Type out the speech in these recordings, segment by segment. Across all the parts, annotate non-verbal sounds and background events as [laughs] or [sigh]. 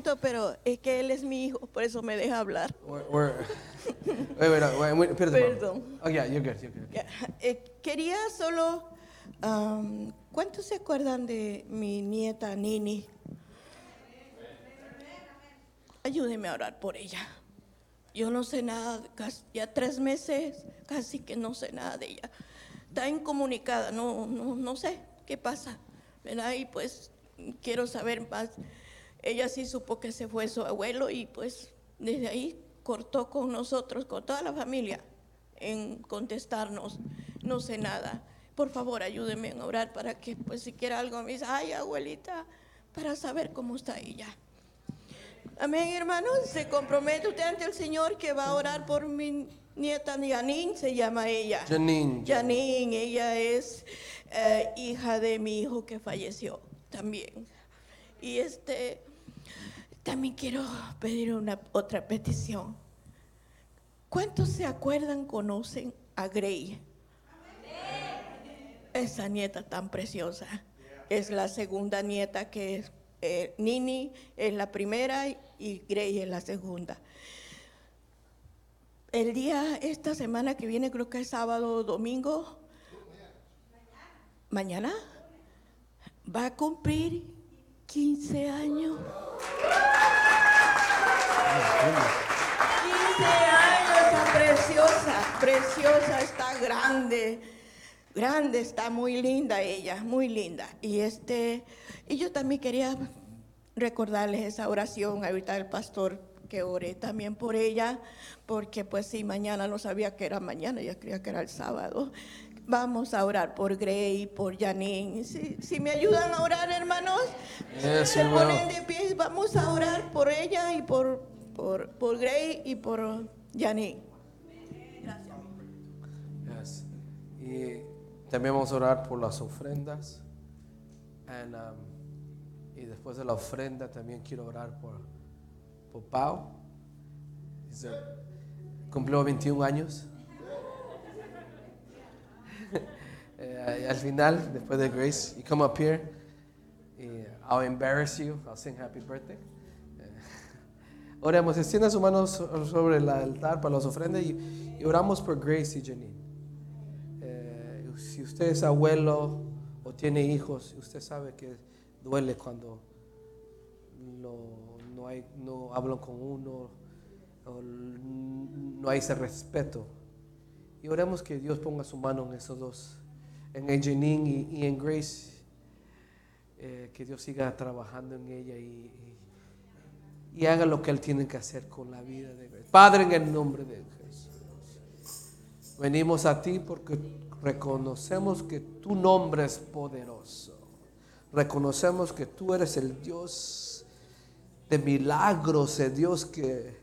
atrevimiento, pero es que él es mi hijo, por eso me deja hablar. We're, we're, wait, wait, wait, perdón. Oh, yeah, you're good, you're good. Ya, eh, quería solo, am, ¿cuántos se acuerdan de mi nieta Nini? Ayúdeme a orar por ella. Yo no sé nada, casi- ya tres meses casi que no sé nada de ella. Está incomunicada, no, no, no sé qué pasa, ¿verdad? Y pues quiero saber más. Ella sí supo que se fue su abuelo y pues desde ahí cortó con nosotros, con toda la familia, en contestarnos. No sé nada. Por favor, ayúdeme a orar para que pues si quiera algo me dice, ay abuelita, para saber cómo está ella. Amén, hermanos. Se compromete usted ante el Señor que va a orar por mi nieta Janine, se llama ella. Janine. Janine, ella es eh, hija de mi hijo que falleció también. Y este, también quiero pedir una otra petición. ¿Cuántos se acuerdan, conocen a Grey? Esa nieta tan preciosa. Es la segunda nieta que es eh, Nini es la primera y Grey es la segunda. El día, esta semana que viene, creo que es sábado o domingo, mañana, va a cumplir 15 años. 15 años, está preciosa, preciosa, está grande, grande, está muy linda ella, muy linda. Y este, y yo también quería recordarles esa oración, ahorita el pastor que oré también por ella, porque pues si mañana no sabía que era mañana, ya creía que era el sábado. Vamos a orar por Grey, por Janine. Si, si me ayudan a orar, hermanos, Yes, se ponen de pie. Vamos a orar por ella y por, por, por Grey y por Janine. Yes. Y también vamos a orar por las ofrendas. And, um, y después de la ofrenda también quiero orar por, por Pau. Cumplió 21 años. [laughs] Eh, al final, después de Grace, you come up here. y I'll embarrass you. I'll sing happy birthday. Oremos, extienda sus manos so- sobre el altar para las ofrendas y, oramos por Grace y Janine. Eh, si usted es abuelo o tiene hijos, usted sabe que duele cuando no, no, hablan con uno, o no hay ese respeto. Y oremos que Dios ponga su mano en esos dos, en Janine y, en Grace, eh, que Dios siga trabajando en ella y- y haga lo que Él tiene que hacer con la vida de Grace. Padre, en el nombre de Jesús. Venimos a ti porque reconocemos que tu nombre es poderoso. Reconocemos que tú eres el Dios de milagros, el Dios que,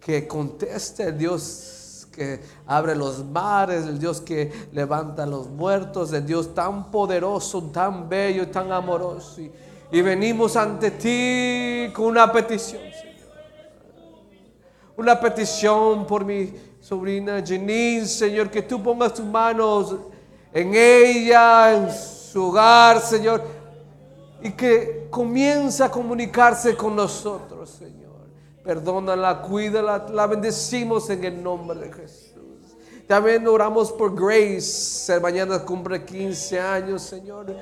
que contesta, el Dios que abre los mares, el Dios que levanta a los muertos, el Dios tan poderoso, tan bello, tan amoroso. Y venimos ante ti con una petición, Señor una petición por mi sobrina Janine, Señor, que tú pongas tus manos en ella, en su hogar, Señor, y que comience a comunicarse con nosotros, Señor. Perdónala, cuídala, la bendecimos en el nombre de Jesús. También oramos por Grace, mañana cumple 15 años, Señor.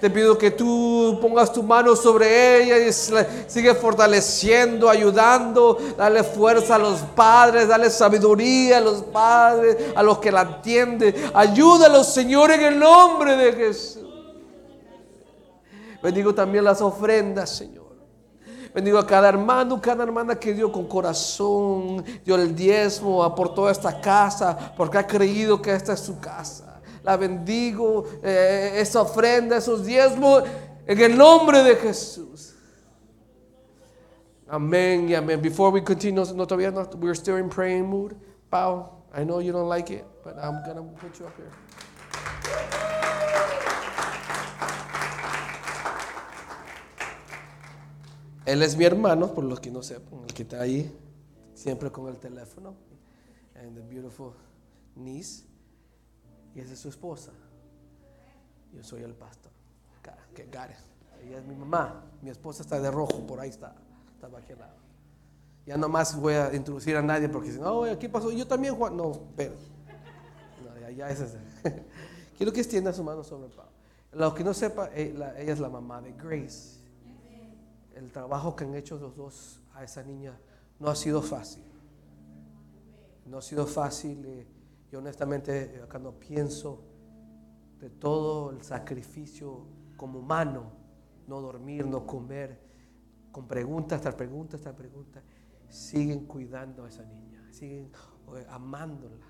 Te pido que tú pongas tu mano sobre ella y sigue fortaleciendo, ayudando, dale fuerza a los padres, dale sabiduría a los padres, a los que la entienden. Ayúdalos, Señor, en el nombre de Jesús. Bendigo también las ofrendas, Señor. Bendigo a cada hermano, cada hermana que dio con corazón, dio el diezmo, aportó a esta casa, porque ha creído que esta es su casa. La bendigo, eh, esa ofrenda, esos diezmos, en el nombre de Jesús. Amén y amén. Before we continue, no todavía no, we're still in praying mood. Pau, I know you don't like it, but I'm gonna put you up here. Él es mi hermano, por los que no sepan, el que está ahí, siempre con el teléfono. And the beautiful niece. Y esa es su esposa. Yo soy el pastor. que Gare. Ella es mi mamá. Mi esposa está de rojo, por ahí está. Estaba aquí al lado. Ya no más voy a introducir a nadie porque si no, aquí pasó. Yo también, Juan. No, pero. No, ya, ya. [laughs] Quiero que extienda su mano sobre Pablo. Lo que no sepa, eh, ella es la mamá de Grace. El trabajo que han hecho los dos a esa niña no ha sido fácil. No ha sido fácil. Eh, y honestamente, cuando pienso de todo el sacrificio como humano, no dormir, no comer, con preguntas tras preguntas tras preguntas, siguen cuidando a esa niña, siguen eh, amándola.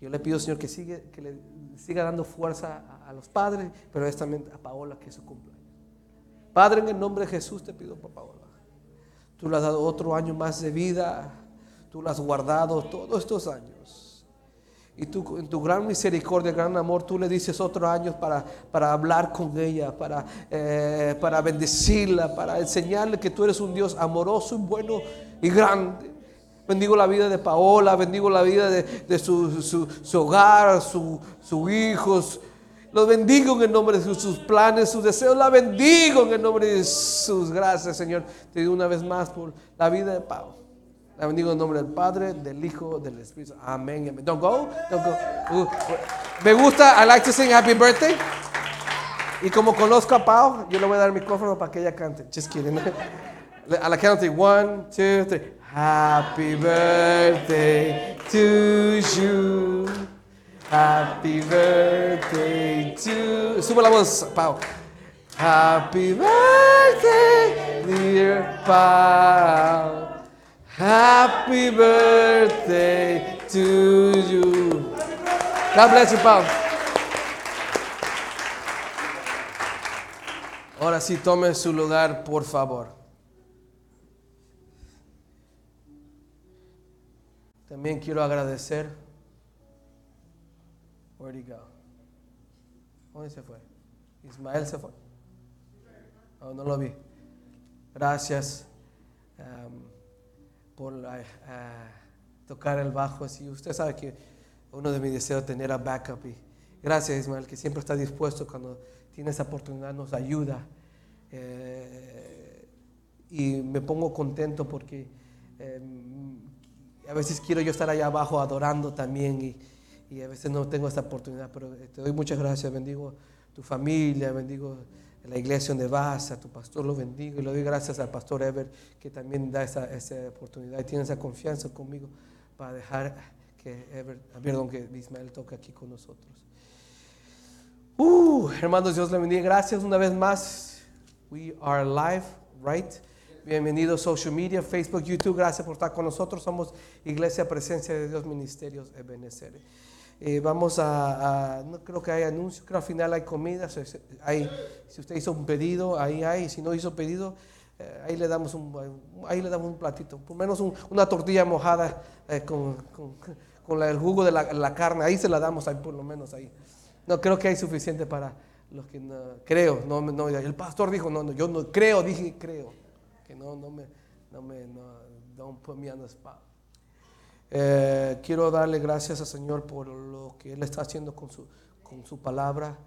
Yo le pido, Señor, que, que le siga dando fuerza a, los padres, pero también a Paola que es su cumpleaños. Padre, en el nombre de Jesús te pido por Paola. Tú le has dado otro año más de vida, tú la has guardado todos estos años. Y tú, en tu gran misericordia, gran amor, tú le dices otros años para, para hablar con ella, para, eh, para bendecirla, para enseñarle que tú eres un Dios amoroso y bueno y grande. Bendigo la vida de Paola, bendigo la vida de, su, su, hogar, sus su hijos. Los bendigo en el nombre de sus planes, sus deseos. La bendigo en el nombre de sus gracias, Señor. Te digo una vez más por la vida de Paola. La bendigo en nombre del Padre, del Hijo, del Espíritu. Amén. Don't go. Don't go. Uh, me gusta. I like to sing Happy Birthday. Y como conozco a Pau, yo le voy a dar el micrófono para que ella cante. Just kidding. [laughs] A la count one, two, three. Happy birthday to you. Happy birthday to. Sube la voz, Pau. Happy birthday, dear Pau. Happy birthday to you. God bless you, Pau. Ahora sí, tome su lugar, por favor. También quiero agradecer. Where'd he go? ¿Dónde se fue? Ismael se fue. Oh, no lo vi. Gracias. Um, por tocar el bajo. Así. Usted sabe que uno de mis deseos es tener a backup. Y gracias, Ismael, que siempre está dispuesto cuando tiene esa oportunidad, nos ayuda. Eh, y me pongo contento porque em, a veces quiero yo estar allá abajo adorando también y, y a veces no tengo esta oportunidad, pero te doy muchas gracias, bendigo tu familia, bendigo la iglesia donde vas, a tu pastor lo bendigo y le doy gracias al pastor Ever que también da esa, esa oportunidad y tiene esa confianza conmigo para dejar que Ever, perdón, que Ismael toque aquí con nosotros. Uh, hermanos, Dios le bendiga. Gracias una vez más. We are live, right? Bienvenidos social media, Facebook, YouTube. Gracias por estar con nosotros. Somos Iglesia Presencia de Dios Ministerios Ebenezer. Eh, vamos a, no creo que haya anuncios, creo que al final hay comida. Hay, si usted hizo un pedido, ahí hay. Si no hizo pedido, eh, ahí, le damos un, ahí le damos un platito. Por menos una tortilla mojada eh, con, con, el jugo de la, carne. Ahí se la damos, ahí por lo menos ahí. No creo que hay suficiente para los que no, creo. No, no, el pastor dijo, no, no, yo no creo, dije creo. Que no, no me, no me, no, don't. Eh, quiero darle gracias al Señor por lo que Él está haciendo con su, con su palabra.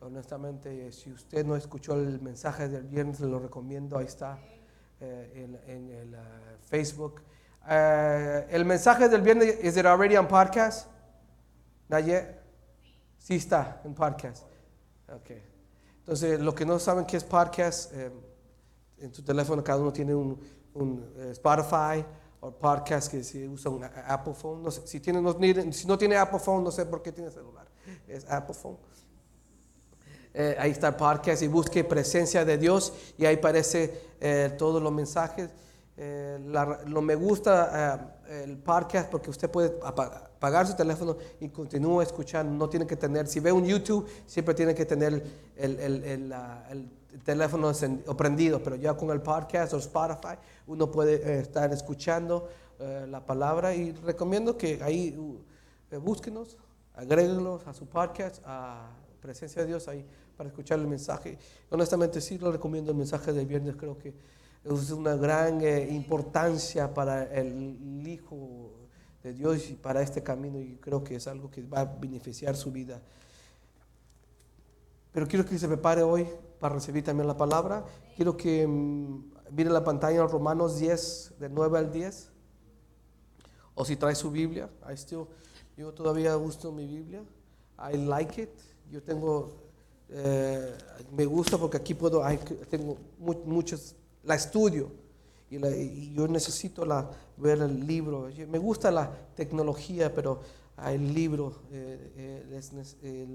Honestamente, si usted no escuchó el mensaje del viernes, lo recomiendo. Ahí está eh, en, el uh, Facebook. Eh, el mensaje del viernes, ¿is it already on podcast? Not yet? Sí está en podcast. Okay. Entonces, los que no saben qué es podcast, en tu teléfono cada uno tiene un, un Spotify o podcast que si usa un Apple phone. No sé, si, tiene, no, si no tiene Apple phone, no sé por qué tiene celular. Es Apple phone. Eh, ahí está el podcast y busque presencia de Dios y ahí aparece eh, todos los mensajes. Eh, lo me gusta el podcast porque usted puede apagar su teléfono y continúa escuchando. No tiene que tener, si ve un YouTube, siempre tiene que tener el, el, el, teléfono prendido, pero ya con el podcast o Spotify uno puede eh, estar escuchando eh, la palabra y recomiendo que ahí uh, eh, búsquenos, agréguenos a su podcast, a presencia de Dios ahí para escuchar el mensaje. Honestamente sí lo recomiendo el mensaje del viernes, creo que es una gran importancia para el Hijo de Dios y para este camino y creo que es algo que va a beneficiar su vida. Pero quiero que se prepare hoy para recibir también la palabra. Quiero que mm, mire la pantalla Romanos 10, de 9 al 10. O si trae su Biblia. I still, yo todavía uso mi Biblia. I like it. Yo tengo, eh, me gusta porque aquí puedo, tengo mu- muchos, la estudio. Y, la- y yo necesito la, ver el libro. Me gusta la tecnología, pero el libro eh, eh, es eh,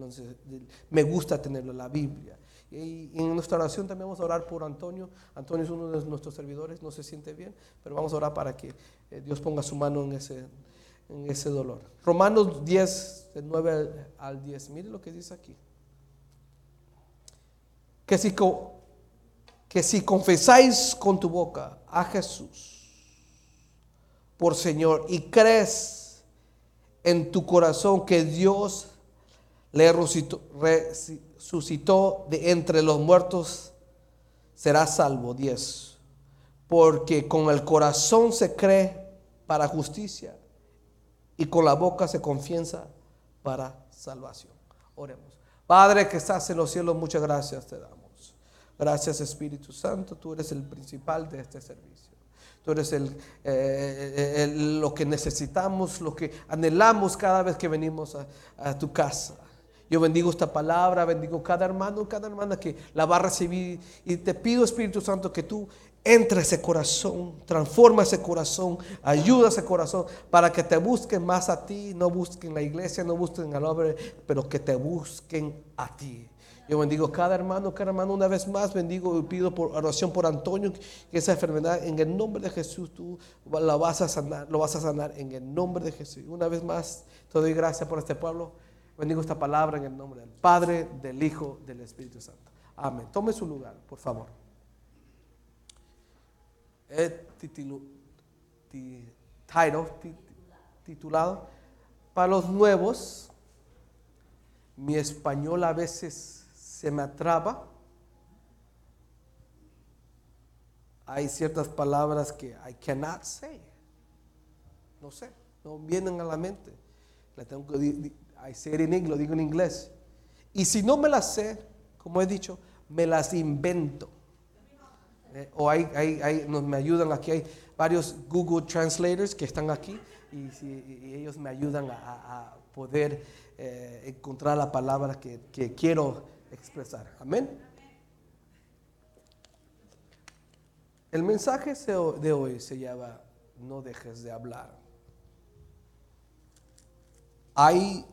me gusta tenerlo, la Biblia. Y en nuestra oración también vamos a orar por Antonio. Antonio es uno de nuestros servidores, no se siente bien, pero vamos a orar para que eh, Dios ponga su mano en ese, en ese dolor. Romanos 10, del 9 al- al 10. Mire lo que dice aquí. Que si, que si confesáis con tu boca a Jesús por Señor y crees en tu corazón que Dios le resucitó, de entre los muertos, serás salvo. 10. Porque con el corazón se cree para justicia y con la boca se confiesa para salvación. Oremos. Padre que estás en los cielos, muchas gracias te damos. Gracias Espíritu Santo, tú eres el principal de este servicio. Tú eres el, eh, lo que necesitamos, lo que anhelamos cada vez que venimos a tu casa. Yo bendigo esta palabra, bendigo cada hermano, cada hermana que la va a recibir. Y te pido, Espíritu Santo, que tú entre ese corazón, transforma ese corazón, ayuda ese corazón para que te busquen más a ti, no busquen la iglesia, no busquen al hombre, pero que te busquen a ti. Yo bendigo cada hermano, cada hermano una vez más, bendigo y pido por oración por Antonio, que esa enfermedad en el nombre de Jesús tú la vas a sanar, lo vas a sanar en el nombre de Jesús. Una vez más, te doy gracias por este pueblo. Bendigo esta palabra en el nombre del Padre, del Hijo, del Espíritu Santo. Amén. Tome su lugar, por favor. He ti- titulado, para los nuevos, mi español a veces se me atraba. Hay ciertas palabras que I cannot say. No sé, no vienen a la mente. La tengo que I say it in English, lo digo en inglés. Y si no me las sé, como he dicho, me las invento. Eh, o hay, hay- hay- nos me ayudan aquí, hay varios Google Translators que están aquí y, ellos me ayudan a, poder eh, encontrar la palabra que, que quiero expresar. Amén. El mensaje de hoy se llama No dejes de hablar. Hay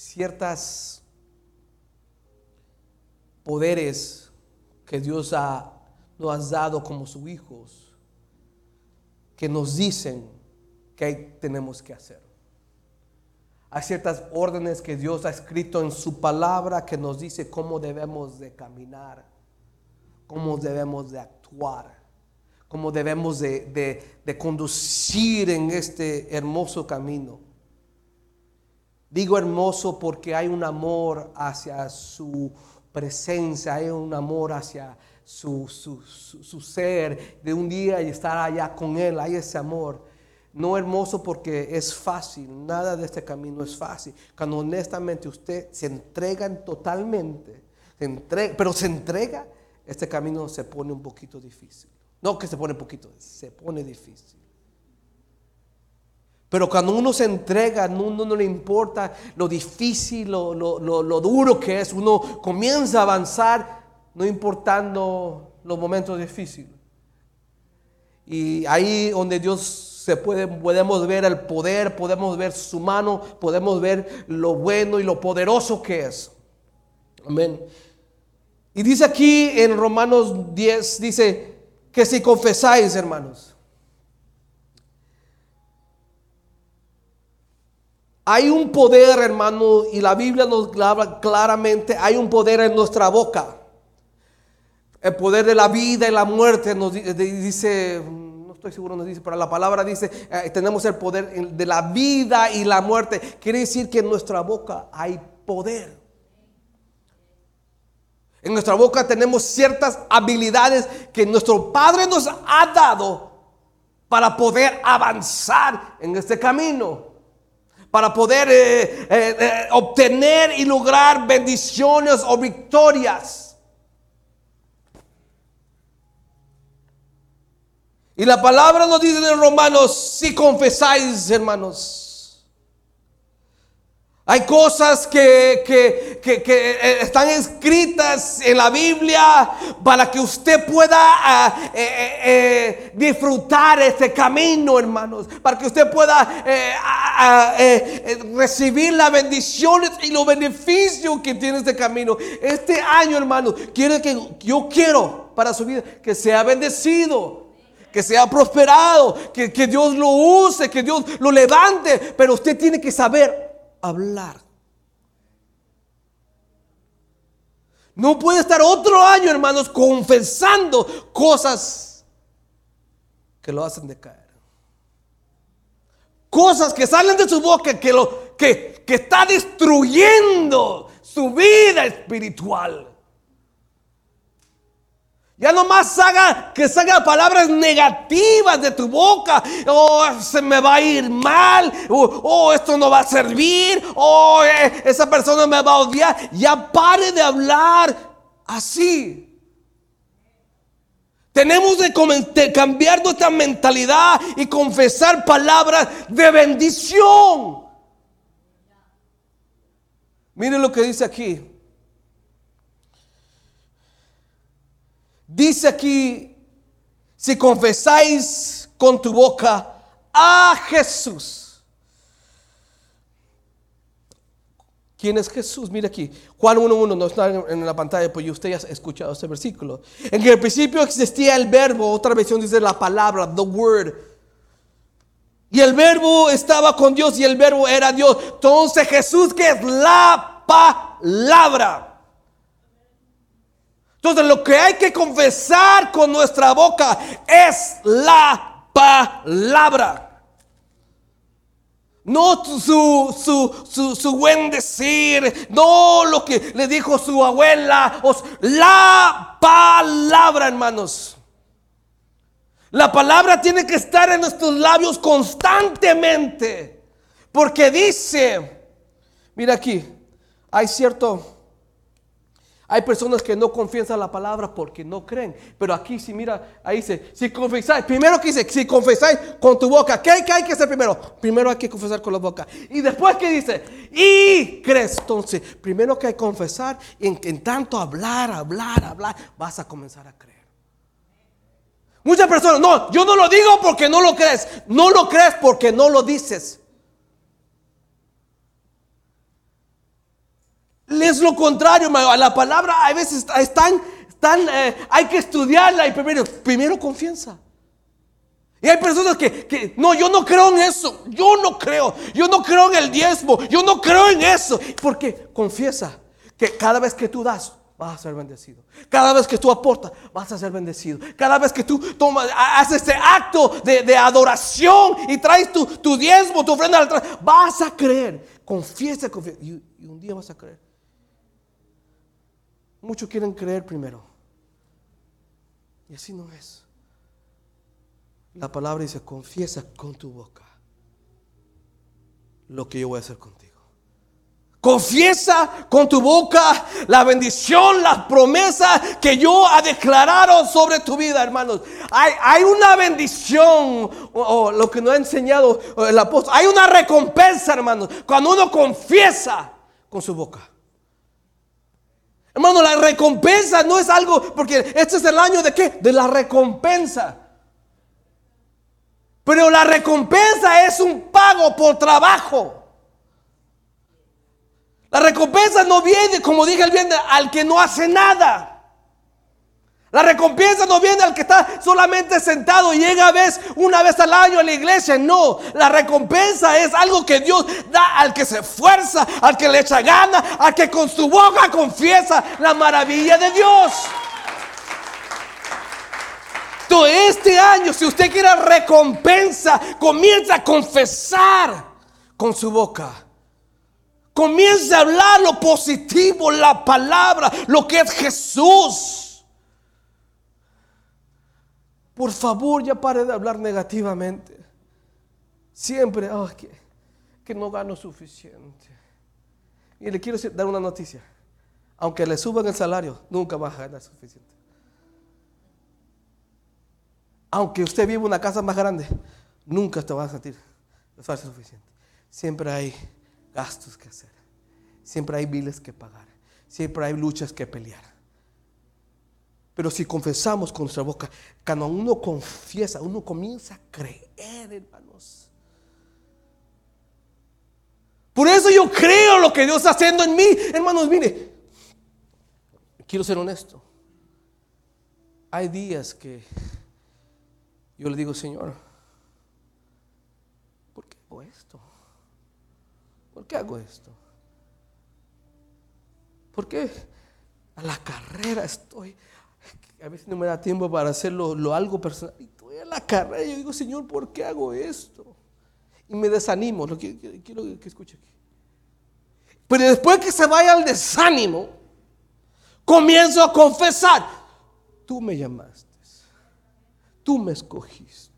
ciertas poderes que Dios nos ha dado como sus hijos que nos dicen que tenemos que hacer. Hay ciertas órdenes que Dios ha escrito en su palabra que nos dice cómo debemos de caminar, cómo debemos de actuar, cómo debemos de, de- de conducir en este hermoso camino. Digo hermoso porque hay un amor hacia su presencia, hay un amor hacia su, su- su- ser, de un día y estar allá con Él, hay ese amor. No hermoso porque es fácil, nada de este camino es fácil. Cuando honestamente usted se entrega totalmente, se pero se entrega, este camino se pone un poquito difícil. No que se pone un poquito, se pone difícil. Pero cuando uno se entrega, no, uno no le importa lo difícil, lo, lo- lo- lo duro que es, uno comienza a avanzar, no importando los momentos difíciles. Y ahí donde Dios se puede, podemos ver el poder, podemos ver su mano, podemos ver lo bueno y lo poderoso que es. Amén. Y dice aquí en Romanos 10, dice que si confesáis, hermanos, Hay un poder, hermano, y la Biblia nos habla claramente, hay un poder en nuestra boca. El poder de la vida y la muerte nos di- di- dice, no estoy seguro, nos dice, pero la palabra dice, eh, tenemos el poder de la vida y la muerte. Quiere decir que en nuestra boca hay poder. En nuestra boca tenemos ciertas habilidades que nuestro Padre nos ha dado para poder avanzar en este camino para poder eh, eh, eh, obtener y lograr bendiciones o victorias. Y la palabra nos dice en Romanos, si confesáis, hermanos, hay cosas que, eh, están escritas en la Biblia para que usted pueda ah, eh, eh, disfrutar este camino, hermanos. Para que usted pueda ah, ah, recibir las bendiciones y los beneficios que tiene este camino. Este año, hermanos, quiero que yo quiero para su vida que sea bendecido que sea prosperado, que, que, Dios lo use, que Dios lo levante, pero usted tiene que saber hablar. No puede estar otro año, hermanos, confesando cosas que lo hacen decaer. Cosas que salen de su boca que, lo, que, que está destruyendo su vida espiritual. Ya nomás haga que salgan palabras negativas de tu boca. Oh, se me va a ir mal. Oh, oh esto no va a servir. Oh, eh, esa persona me va a odiar. Ya pare de hablar así. Tenemos de cambiar nuestra mentalidad y confesar palabras de bendición. Miren lo que dice aquí. Dice aquí, si confesáis con tu boca a Jesús. ¿Quién es Jesús? Mira aquí, Juan 1.1, no está en la pantalla, pues usted ya ha escuchado este versículo. En el principio existía el verbo, otra versión dice la palabra, the word. Y el verbo estaba con Dios y el verbo era Dios. Entonces Jesús que es la palabra. Entonces lo que hay que confesar con nuestra boca es la palabra. No su, su, su, buen decir, no lo que le dijo su abuela, la palabra, hermanos. La palabra tiene que estar en nuestros labios constantemente, porque dice, mira aquí, hay cierto hay personas que no confiesan la palabra porque no creen. Pero aquí, si mira, ahí dice, si confesáis, primero que dice, si confesáis con tu boca, ¿qué hay, que hacer primero? Primero hay que confesar con la boca. Y después que dice, y crees. Entonces, primero que hay que confesar, y en, en tanto hablar, hablar, hablar, vas a comenzar a creer. Muchas personas, no, yo no lo digo porque no lo crees. No lo crees porque no lo dices. Es lo contrario, la palabra a veces están, están eh, hay que estudiarla y primero, primero confianza. Y hay personas que, que, no, yo no creo en eso, yo no creo, yo no creo en el diezmo, yo no creo en eso. Porque confiesa que cada vez que tú das, vas a ser bendecido. Cada vez que tú aportas, vas a ser bendecido. Cada vez que tú tomas, haces este acto de, adoración y traes tu, tu, diezmo, tu ofrenda, vas a creer. Confiesa, confiesa. y un día vas a creer. Muchos quieren creer primero. Y así no es. La palabra dice, confiesa con tu boca lo que yo voy a hacer contigo. Confiesa con tu boca la bendición, las promesas que yo ha declarado sobre tu vida, hermanos. Hay, hay una bendición, o, lo que nos ha enseñado el apóstol. Hay una recompensa, hermanos, cuando uno confiesa con su boca. Hermano, la recompensa no es algo, porque este es el año de qué? De la recompensa. Pero la recompensa es un pago por trabajo. La recompensa no viene, como dije el viernes, al que no hace nada. La recompensa no viene al que está solamente sentado y llega vez, una vez al año a la iglesia. No, la recompensa es algo que Dios da al que se esfuerza, al que le echa gana, al que con su boca confiesa la maravilla de Dios. Todo este año, si usted quiere recompensa, comienza a confesar con su boca. Comienza a hablar lo positivo, la palabra, lo que es Jesús. Por favor, ya pare de hablar negativamente. Siempre, oh, que, que no gano suficiente. Y le quiero dar una noticia. Aunque le suban el salario, nunca va a ganar suficiente. Aunque usted vive en una casa más grande, nunca te va a sentir suficiente. Siempre hay gastos que hacer. Siempre hay biles que pagar. Siempre hay luchas que pelear. Pero si confesamos con nuestra boca, cuando uno confiesa, uno comienza a creer, hermanos. Por eso yo creo lo que Dios está haciendo en mí. Hermanos, mire, quiero ser honesto. Hay días que yo le digo, Señor, ¿por qué hago esto? ¿Por qué hago esto? ¿Por qué a la carrera estoy? A veces no me da tiempo para hacerlo lo algo personal. Y estoy a la carrera y yo digo, Señor, ¿por qué hago esto? Y me desanimo. Lo que, quiero que escuche aquí. Pero después que se vaya al desánimo, comienzo a confesar. Tú me llamaste. Tú me escogiste.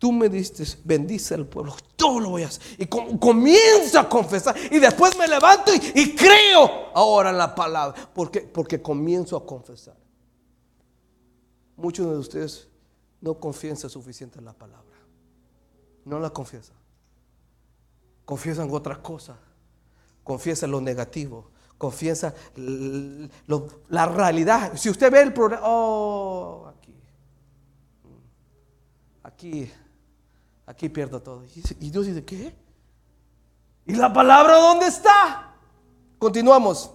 Tú me diste, bendice al pueblo. Todo lo voy a hacer. Y comienzo a confesar. Y después me levanto y, creo ahora en la palabra. ¿Por qué? Porque comienzo a confesar. Muchos de ustedes no confiesan suficiente en la palabra. No la confiesan. Confiesan otras cosas. Confiesan lo negativo. Confiesan la realidad. Si usted ve el problema, oh, aquí. Aquí aquí pierdo todo. Y Dios dice, ¿qué? ¿Y la palabra dónde está? Continuamos.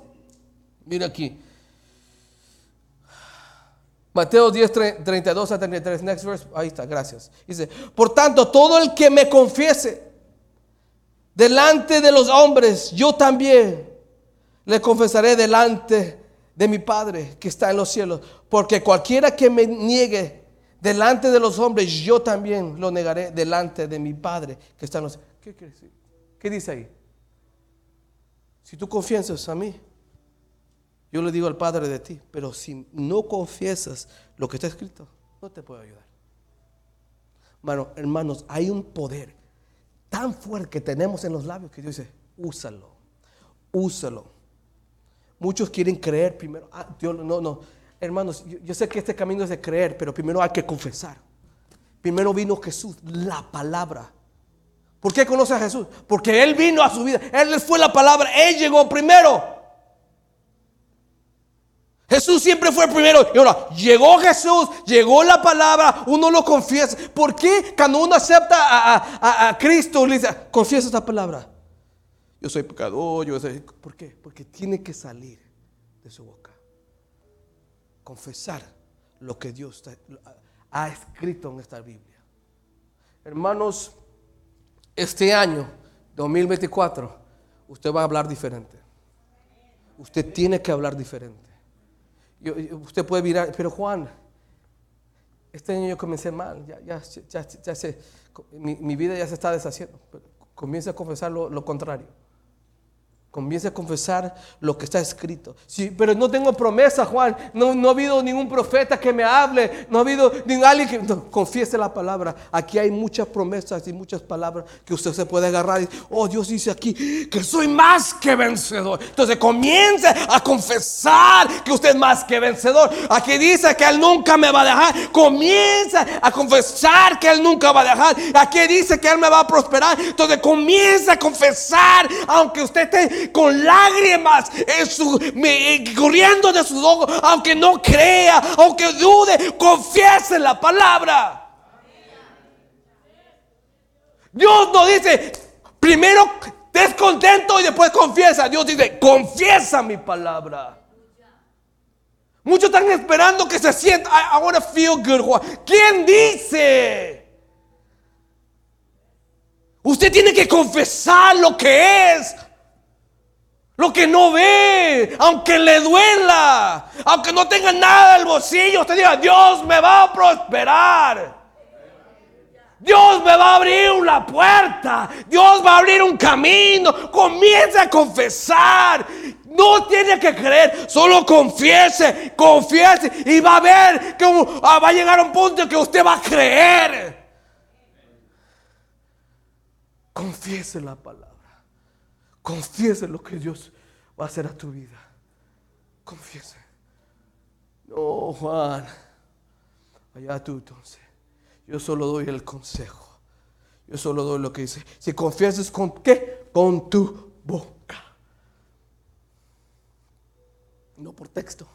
Mira aquí. Mateo 10, 32 a 33, next verse. Ahí está, gracias. Dice, por tanto, todo el que me confiese delante de los hombres, yo también le confesaré delante de mi Padre que está en los cielos. Porque cualquiera que me niegue delante de los hombres, yo también lo negaré delante de mi Padre que está en los ¿Qué, ¿Qué dice ahí? Si tú confiesas a mí, yo le digo al Padre de ti, pero si no confiesas lo que está escrito, no te puedo ayudar. Bueno, hermanos, hay un poder tan fuerte que tenemos en los labios que Dios dice, úsalo, úsalo. Muchos quieren creer primero, ah, Dios, no, no, hermanos, yo, sé que este camino es de creer, pero primero hay que confesar. Primero vino Jesús, la palabra. ¿Por qué conoce a Jesús? Porque Él vino a su vida. Él fue la palabra. Él llegó primero. Jesús siempre fue el primero. Y ahora, llegó Jesús, llegó la palabra, uno lo confiesa. ¿Por qué cuando uno acepta a, Cristo, le dice, confiesa esta palabra? Yo soy pecador, yo soy... ¿Por qué? Porque tiene que salir de su boca confesar lo que Dios ha escrito en esta Biblia. Hermanos, este año 2024, usted va a hablar diferente. Usted tiene que hablar diferente. Usted puede mirar, pero Juan, este año yo comencé mal, ya, ya, ya, mi, vida ya se está deshaciendo. Comienza a confesar lo contrario. Comience a confesar lo que está escrito. Sí, pero no tengo promesa, Juan. No, no ha habido ningún profeta que me hable. No ha habido ningún alguien que confiese la palabra. Aquí hay muchas promesas y muchas palabras que usted se puede agarrar. Oh, Dios dice aquí que soy más que vencedor. Entonces comience a confesar que usted es más que vencedor. Aquí dice que Él nunca me va a dejar. Comienza a confesar que Él nunca va a dejar. Aquí dice que Él me va a prosperar. Entonces comienza a confesar, aunque usted esté con lágrimas corriendo de sus ojos, aunque no crea, aunque dude, confiese la palabra. Dios no dice, primero descontento y después confiesa. Dios dice, confiesa mi palabra. Muchos están esperando que se sienta, I, want to feel good. ¿Quién dice? Usted tiene que confesar lo que es. Lo que no ve, aunque le duela, aunque no tenga nada el bolsillo, usted diga, Dios me va a prosperar. Dios me va a abrir una puerta. Dios va a abrir un camino. Comience a confesar. No tiene que creer, solo confiese, confiese y va a ver que va a llegar a un punto que usted va a creer. Confiese la palabra. Confiese lo que Dios va a hacer a tu vida. Confiese. No, Juan. Allá tú entonces. Yo solo doy el consejo. Yo solo doy lo que dice. Si confiesas con qué? Con tu boca. No por texto.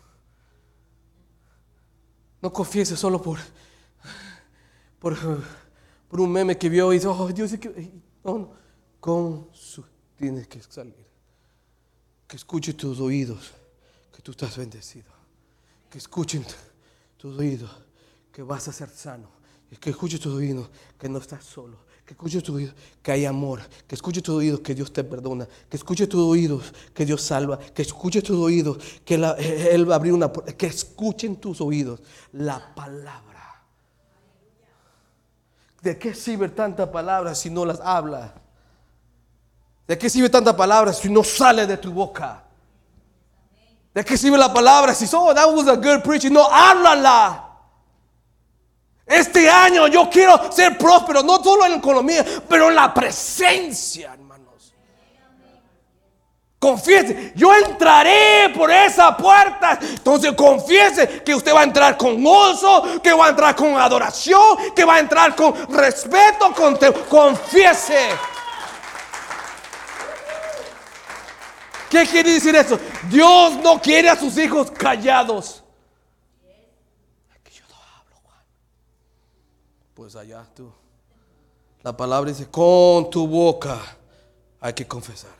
No confieses solo por, por, por un meme que vio y dice, oh Dios, no, no. Con tienes que salir. Que escuche tus oídos que tú estás bendecido. Que escuchen tus oídos que vas a ser sano. Que escuche tus oídos que no estás solo que escuche tu oído que hay amor, que escuche tu oído que Dios te perdona, que escuche tus oídos que Dios salva, que escuche tus oídos que Él va a abrir una puerta, que escuchen tus oídos la palabra. ¿De qué sirve tanta palabra si no las habla? ¿De qué sirve tanta palabra si no sale de tu boca? ¿De qué sirve la palabra si, oh, that was a good preaching? No, háblala. Este año yo quiero ser próspero, no solo en economía, pero en la presencia, hermanos. Confiese, yo entraré por esa puerta. Entonces confiese que usted va a entrar con gozo, que va a entrar con adoración, que va a entrar con respeto, con confiese. ¿Qué quiere decir eso? Dios no quiere a sus hijos callados. Pues allá tú. La palabra dice, con tu boca hay que confesar.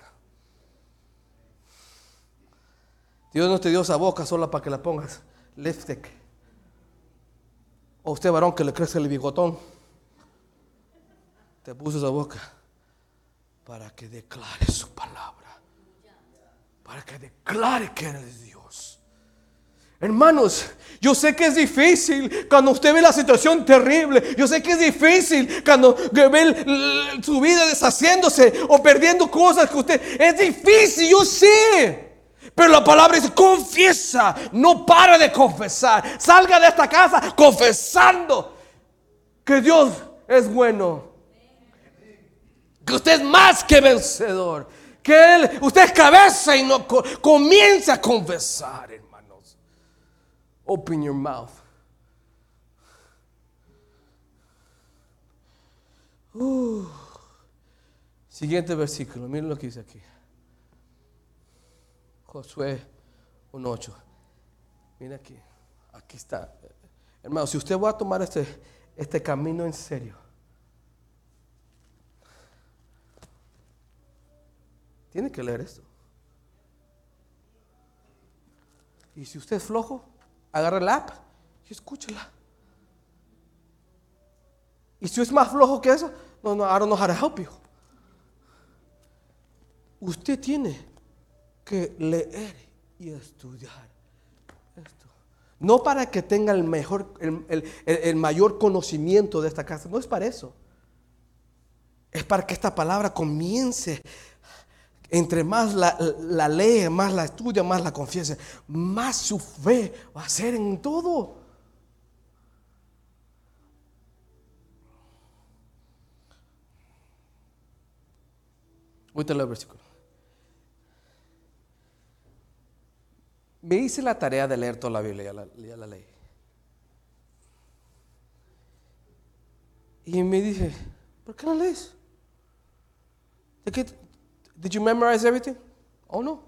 Dios no te dio esa boca solo para que la pongas lipstick. O usted varón que le crece el bigotón. Te puso esa boca para que declare su palabra. Para que declare que eres Dios. Hermanos, yo sé que es difícil cuando usted ve la situación terrible. Yo sé que es difícil cuando ve su vida deshaciéndose o perdiendo cosas que usted... Es difícil, yo sé. Pero la palabra dice, confiesa, no para de confesar. Salga de esta casa confesando que Dios es bueno. Que usted es más que vencedor. Que usted es cabeza y no comienza a confesar. Open your mouth. Uh. Siguiente versículo, miren lo que dice aquí. Josué 1.8. Mira aquí, aquí está. Hermano, si usted va a tomar este, este camino en serio, tiene que leer esto. Y si usted es flojo, agarra el app y escúchala. Y si es más flojo que eso, no, no, I don't know how to help you. Usted tiene que leer y estudiar esto. No para que tenga el mejor, el mayor conocimiento de esta casa, no es para eso. Es para que esta palabra comience entre más la, la, lee, más la estudia, más la confiesa, más su fe va a ser en todo. Voy a el versículo. Me hice la tarea de leer toda la Biblia, ya la, ya la leí. Y me dice, ¿por qué la lees? ¿De qué, Did you memorize everything? Oh no.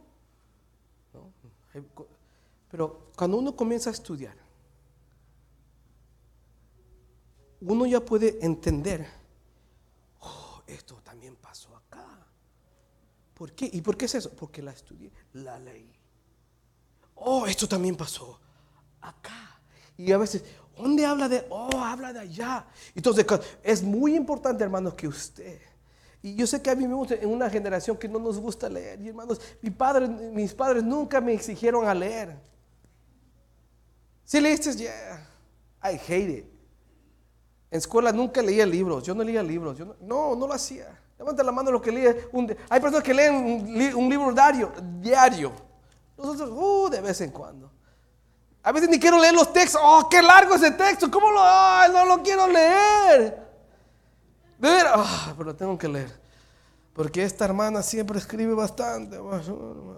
no. Pero cuando uno comienza a estudiar, uno ya puede entender, oh, esto también pasó acá. ¿Por qué? ¿Y por qué es eso? Porque la estudié, la leí. Oh, esto también pasó acá. Y a veces, ¿dónde habla de? Oh, habla de allá. Entonces, es muy importante, hermanos, que usted y yo sé que a mí gusta en una generación que no nos gusta leer. Y hermanos, mi padre, mis padres nunca me exigieron a leer. Si leíste, yeah, I hate it. En escuela nunca leía libros, yo no leía libros, yo no, no, lo hacía. Levanta la mano lo que lee. hay personas que leen un, libro diario, diario. Nosotros, uh, de vez en cuando. A veces ni quiero leer los textos. Oh, qué largo ese texto. ¿Cómo lo? no lo quiero leer. De ver, ah, pero tengo que leer. Porque esta hermana siempre escribe bastante. Oh,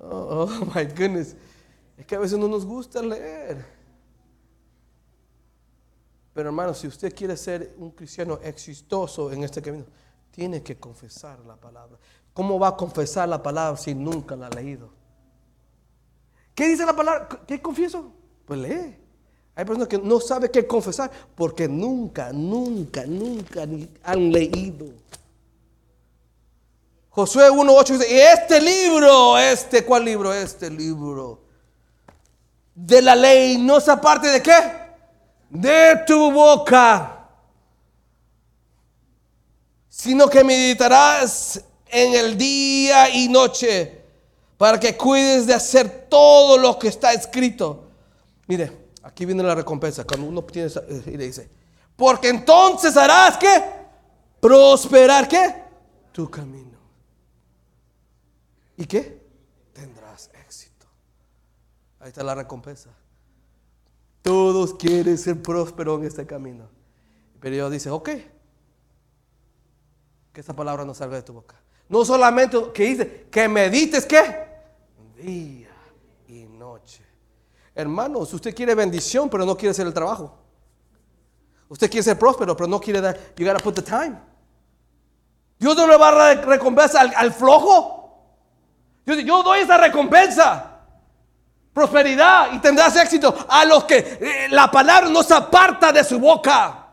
oh, [laughs] my goodness. Es que a veces no nos gusta leer. Pero hermano, si usted quiere ser un cristiano exitoso en este camino, tiene que confesar la palabra. ¿Cómo va a confesar la palabra si nunca la ha leído? ¿Qué dice la palabra? ¿Qué confieso? Pues lee. Hay personas que no saben qué confesar porque nunca, nunca, nunca han leído. Josué 1.8 dice, y este libro, este, ¿cuál libro? Este libro de la ley no se aparte de qué? De tu boca, sino que meditarás en el día y noche para que cuides de hacer todo lo que está escrito. Mire, aquí viene la recompensa. Cuando uno tiene eh, y le dice, porque entonces harás que prosperar qué? Tu camino. ¿Y qué? Tendrás éxito. Ahí está la recompensa. Todos quieren ser prósperos en este camino. Pero Dios dice, ok, que esa palabra no salga de tu boca. No solamente que dice, que medites qué? Hermanos, usted quiere bendición, pero no quiere hacer el trabajo. Usted quiere ser próspero, pero no quiere dar, you gotta put the time. Dios no le va a dar recompensa al flojo. Yo, doy esa recompensa. Prosperidad y tendrás éxito a los que eh, la palabra no se aparta de su boca.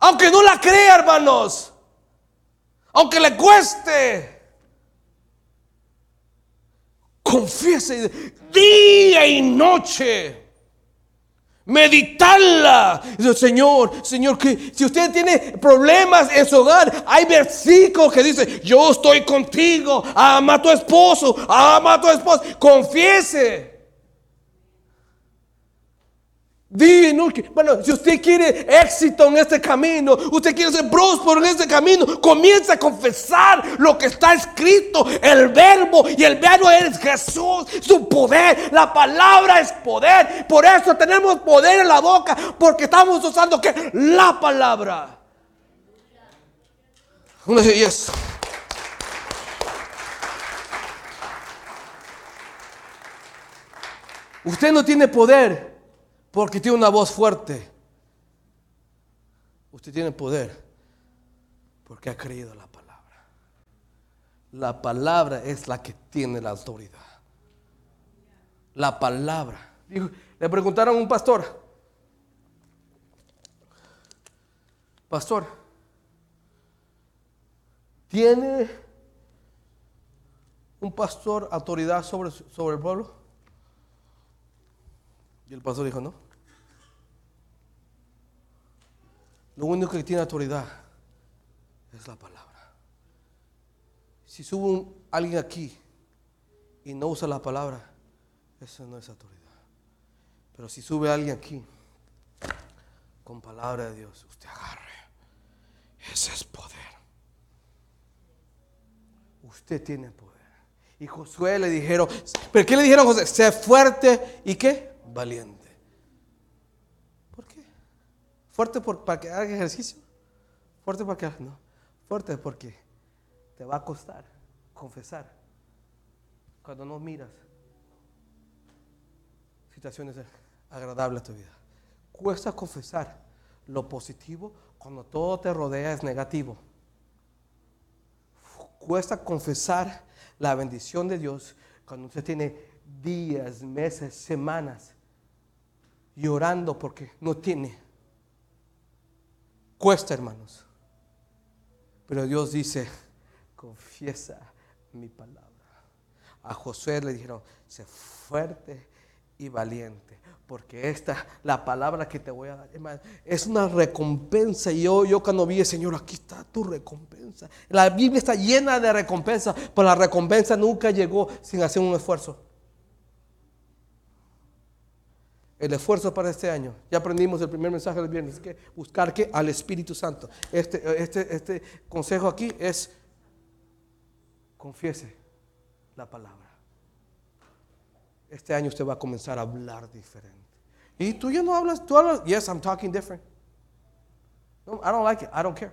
Aunque no la crea, hermanos. Aunque le cueste. Confiese día y noche meditarla. Señor, Señor, que si usted tiene problemas en su hogar, hay versículos que dice, yo estoy contigo, ama a tu esposo, ama a tu esposo, confiese. Bueno, si usted quiere éxito en este camino, usted quiere ser próspero en este camino, comienza a confesar lo que está escrito, el verbo, y el verbo es Jesús, su poder, la palabra es poder, por eso tenemos poder en la boca, porque estamos usando que la palabra. Uno dice, yes. Usted no tiene poder porque tiene una voz fuerte. Usted tiene poder porque ha creído la palabra. La palabra es la que tiene la autoridad. La palabra. Le preguntaron a un pastor, pastor, ¿tiene un pastor autoridad sobre, sobre el pueblo? Y el pastor dijo, no. Lo único que tiene autoridad es la palabra. Si sube alguien aquí y no usa la palabra, eso no es autoridad. Pero si sube alguien aquí con palabra de Dios, usted agarre. Ese es poder. Usted tiene poder. Y Josué le dijeron, ¿pero qué le dijeron a José? Sé fuerte y qué? Valiente. ¿Por qué? ¿Fuerte por, para que haga ejercicio? ¿Fuerte para que No. Fuerte porque te va a costar confesar cuando no miras situaciones agradables a tu vida. Cuesta confesar lo positivo cuando todo te rodea es negativo. Cuesta confesar la bendición de Dios cuando usted tiene días, meses, semanas llorando porque no tiene. Cuesta, hermanos. Pero Dios dice, confiesa mi palabra. A Josué le dijeron, sé fuerte y valiente, porque esta, la palabra que te voy a dar, es una recompensa. Y yo, yo cuando vi, Señor, aquí está tu recompensa. La Biblia está llena de recompensa, pero la recompensa nunca llegó sin hacer un esfuerzo. El esfuerzo para este año. Ya aprendimos el primer mensaje del viernes, que buscar que al Espíritu Santo. Este, este, este consejo aquí es confiese la palabra. Este año usted va a comenzar a hablar diferente. Y tú ya no hablas, tú hablas, yes, I'm talking different. No, I don't like it, I don't care.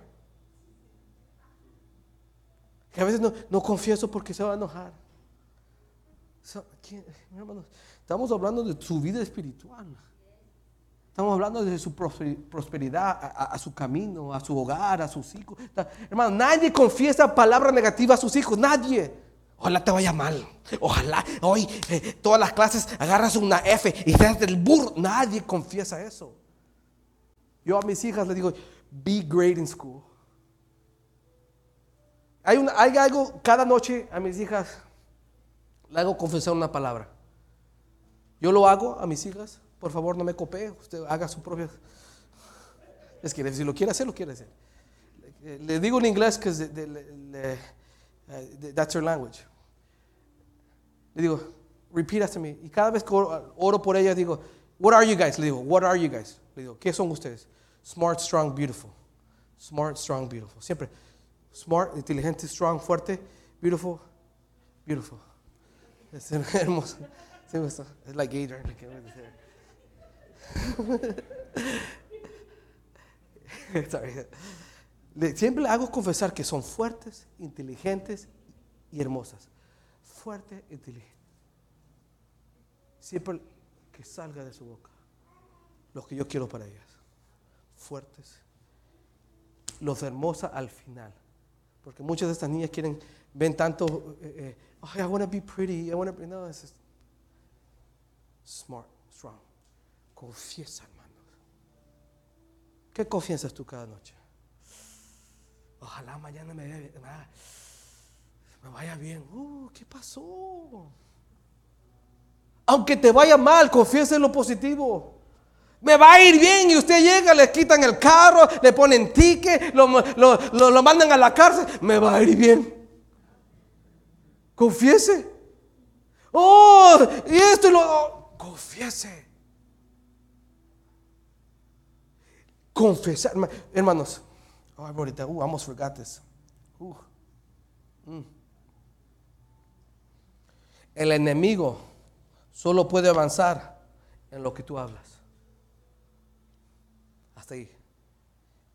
Que a veces no, no confieso porque se va a enojar. So- ¿quién- hermanos, Estamos hablando de su vida espiritual. Estamos hablando de su prosper- prosperidad, a, su camino, a su hogar, a sus hijos. Hermano, nadie confiesa palabra negativa a sus hijos, nadie. Ojalá te vaya mal. Ojalá hoy eh, todas las clases agarras una F y seas del burro. Nadie confiesa eso. Yo a mis hijas les digo, be great in school. Hay, una- hay algo, cada noche a mis hijas le hago confesar una palabra. Yo lo hago a mis hijas. Por favor, no me copie. Usted haga su propia. Es que si lo quiere hacer, lo quiere hacer. Le, digo en inglés que that's her language. Le digo, repeat after me. Y cada vez que oro, oro por ella, digo, what are you guys? Le digo, what are you guys? Le digo, ¿qué son ustedes? Smart, strong, beautiful. Smart, strong, beautiful. Siempre. Smart, inteligente, strong, fuerte, beautiful, beautiful. Es hermoso. Es like Gator. [laughs] Sorry. Siempre hago confesar que son fuertes, inteligentes y hermosas. Fuerte, inteligente. Siempre que salga de su boca lo que yo quiero para ellas. Fuertes. Los hermosas al final. Porque muchas de estas niñas quieren, ven tanto, eh, "Ay, I want to be pretty, I want to be, no, es smart, strong. Confiesa, hermanos. ¿Qué confiesas tú cada noche? Ojalá mañana me, me- me vaya bien. Uh, ¿Qué pasó? Aunque te vaya mal, confiesa en lo positivo. Me va a ir bien y usted llega, le quitan el carro, le ponen ticket, lo- lo- lo mandan a la cárcel. Me va a ir bien. Confiese. Oh, y esto y lo. oh, confiese. Confesar. Herma- Hermanos, oh, I wrote almost forgot this. El enemigo solo puede avanzar en lo que tú hablas. Hasta ahí.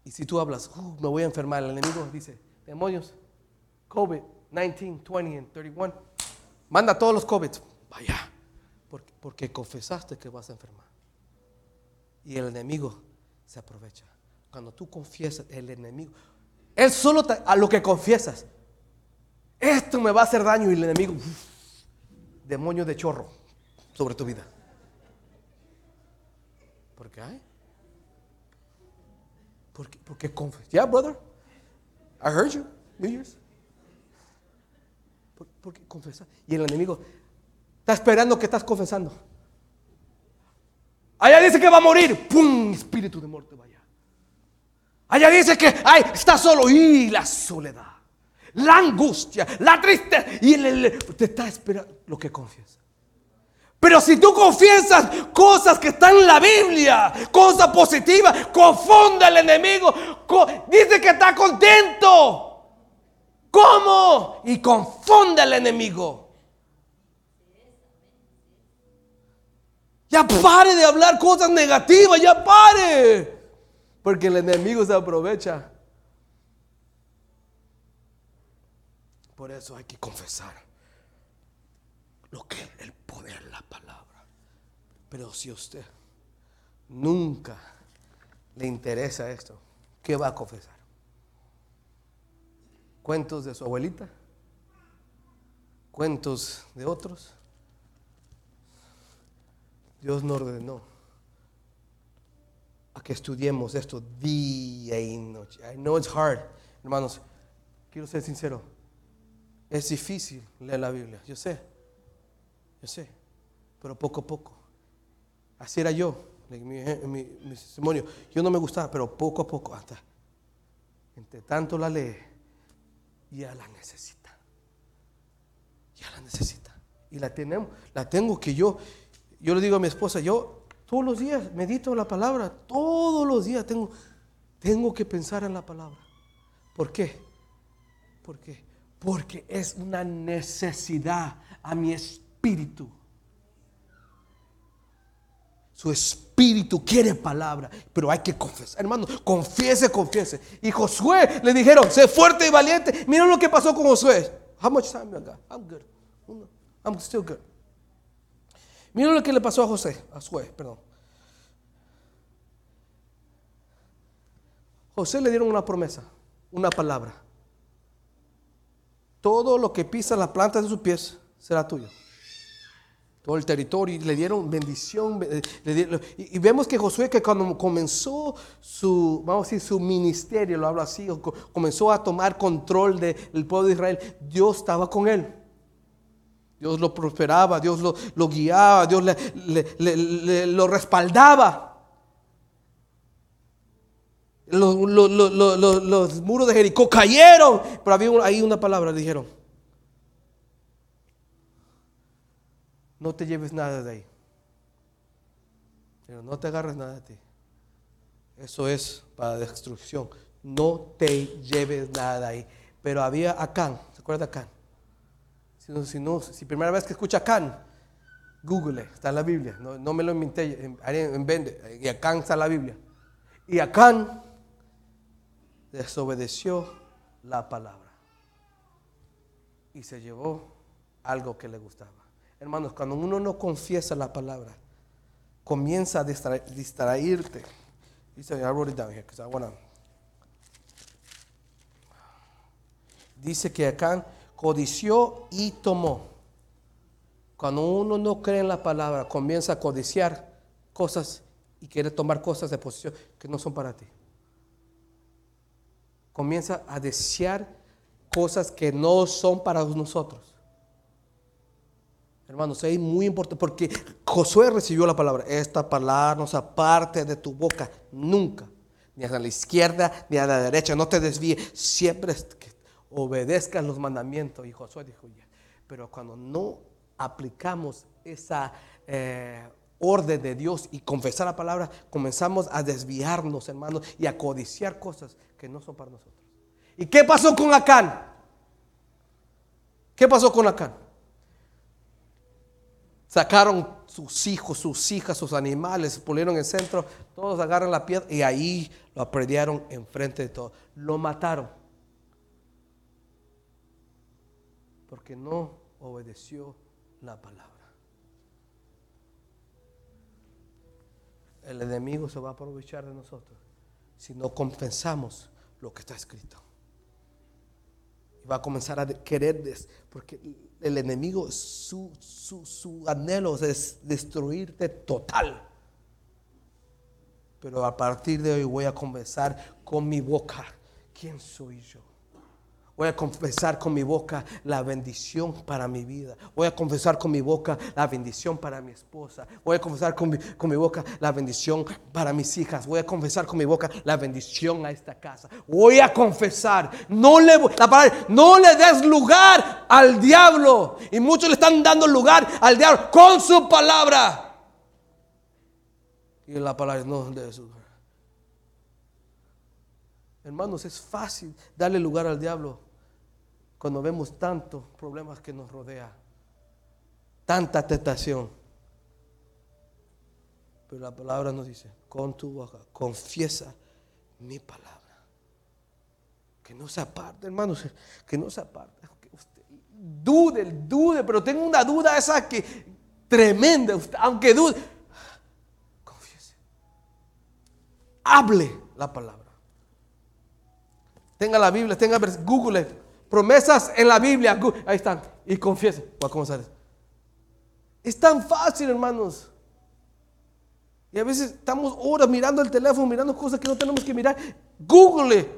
Y si tú hablas, "Uh, me voy a enfermar, el enemigo dice, demonios, COVID, 19, 20 and 31, manda todos los COVID. Vaya, porque, porque confesaste que vas a enfermar. Y el enemigo se aprovecha. Cuando tú confiesas, el enemigo, él solo a lo que confiesas, esto me va a hacer daño y el enemigo, demonio de chorro sobre tu vida. ¿Por qué hay? Porque, porque confes. Yeah, brother. I heard you. New Year's. Por- Porque. Y el enemigo está esperando que estás confesando. Allá dice que va a morir. ¡Pum! Espíritu de muerte vaya. Allá dice que ay, está solo. Y la soledad. La angustia. La tristeza. Y el- el- te está esperando lo que confiesa. Pero si tú confiesas cosas que están en la Biblia, cosas positivas, confunde al enemigo. Dice que está contento. ¿Cómo? Y confunde al enemigo. Ya pare de hablar cosas negativas, ya pare. Porque el enemigo se aprovecha. Por eso hay que confesar lo que el poder de la palabra. Pero si usted nunca le interesa esto, ¿qué va a confesar? ¿Cuentos de su abuelita? ¿Cuentos de otros? Dios nos ordenó a que estudiemos esto día y noche. I know it's hard, hermanos. Quiero ser sincero. Es difícil leer la Biblia, yo sé. Yo sé, pero poco a poco. Así era yo, mi, mi- testimonio. Yo no me gustaba, pero poco a poco, hasta entre tanto la lee, ya la necesita. Ya la necesita. Y la tenemos, la tengo que yo, yo le digo a mi esposa, yo todos los días medito la palabra, todos los días tengo, tengo que pensar en la palabra. ¿Por qué? ¿Por qué? Porque es una necesidad a mi espíritu. Su espíritu quiere palabra, pero hay que confesar. Hermano, confiese, confiese. Y Josué le dijeron, sé fuerte y valiente. Miren lo que pasó con Josué. How much time you got? I'm good. I'm still good. Miren lo que le pasó a José, a Josué, perdón. José le dieron una promesa, una palabra. Todo lo que pisa la planta de sus pies será tuyo. Todo el territorio, y le dieron bendición. y, vemos que Josué, que cuando comenzó su, vamos a decir, su ministerio, lo hablo así, comenzó a tomar control del pueblo de Israel, Dios estaba con él. Dios lo prosperaba, Dios lo, guiaba, Dios le, lo respaldaba. Los, muros de Jericó cayeron, pero había ahí una palabra, dijeron, no te lleves nada de ahí. Pero no te agarres nada de ti. Eso es para destrucción. No te lleves nada de ahí. Pero había Acán, ¿se acuerda de Acán? Si, no, si, primera vez que escucha Acán, Google, está en la Biblia. No, me lo inventé, en. Y Acán está en la Biblia. Y Acán desobedeció la palabra y se llevó algo que le gustaba. Hermanos, cuando uno no confiesa la palabra, comienza a distraerte. Dice, Dice que acá codició y tomó. Cuando uno no cree en la palabra, comienza a codiciar cosas y quiere tomar cosas de posición que no son para ti comienza a desear cosas que no son para nosotros. Hermanos, es muy importante porque Josué recibió la palabra. Esta palabra no se aparte de tu boca nunca, ni a la izquierda ni a la derecha. No te desvíe. Siempre que obedezcan los mandamientos. Y Josué dijo, ya. Pero cuando no aplicamos esa eh, orden de Dios y confesar la palabra, comenzamos a desviarnos, hermanos, y a codiciar cosas que no son para nosotros. ¿Y qué pasó con Acán? ¿Qué pasó con Acán? Sacaron sus hijos, sus hijas, sus animales, pusieron en el centro, todos agarran la piedra y ahí lo aprediaron enfrente de todos. Lo mataron. Porque no obedeció la palabra. El enemigo se va a aprovechar de nosotros si no compensamos lo que está escrito. Y va a comenzar a querer, porque el enemigo, su, su, su anhelo es destruirte total. Pero a partir de hoy voy a conversar con mi boca quién soy yo. Voy a confesar con mi boca la bendición para mi vida. Voy a confesar con mi boca la bendición para mi esposa. Voy a confesar con mi, boca la bendición para mis hijas. Voy a confesar con mi boca la bendición a esta casa. Voy a confesar. No le, la no le des lugar al diablo. Y muchos le están dando lugar al diablo con su palabra. Y la palabra no de su Hermanos, es fácil darle lugar al diablo cuando vemos tantos problemas que nos rodea, tanta tentación. Pero la palabra nos dice, con tu boca, confiesa mi palabra. Que no se aparte, hermanos, que no se aparte. dude, dude, pero tengo una duda esa que tremenda, aunque dude, confiese. Hable la palabra. Tenga la Biblia, tenga Google promesas en la Biblia. Ahí están. Y confiese. ¿Cómo sales? Es tan fácil, hermanos. Y a veces estamos horas mirando el teléfono, mirando cosas que no tenemos que mirar. Google.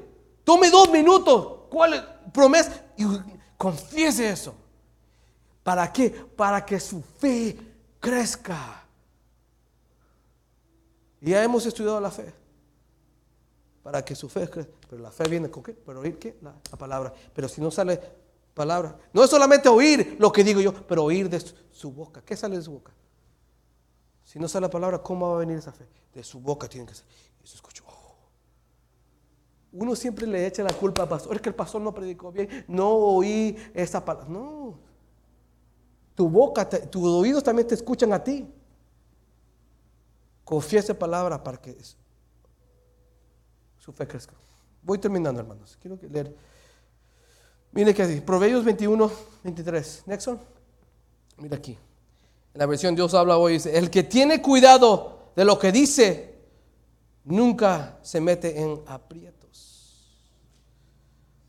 Tome dos minutos. ¿Cuál es? Promesa. Y confiese eso. ¿Para qué? Para que su fe crezca. Ya hemos estudiado la fe para que su fe crezca. Pero la fe viene con qué? Pero oír qué? La, palabra. Pero si no sale palabra, no es solamente oír lo que digo yo, pero oír de su, boca. ¿Qué sale de su boca? Si no sale la palabra, ¿cómo va a venir esa fe? De su boca tiene que ser. Eso escucho. Oh. Uno siempre le echa la culpa al pastor. Es que el pastor no predicó bien. No oí esa palabra. No. Tu boca, tus oídos también te escuchan a ti. Confiese palabra para que su fe crezca. Voy terminando, hermanos. Quiero leer. Mire que así, Proverbios 21, 23. Nexon. Mira aquí. En la versión Dios habla hoy, dice, el que tiene cuidado de lo que dice, nunca se mete en aprietos.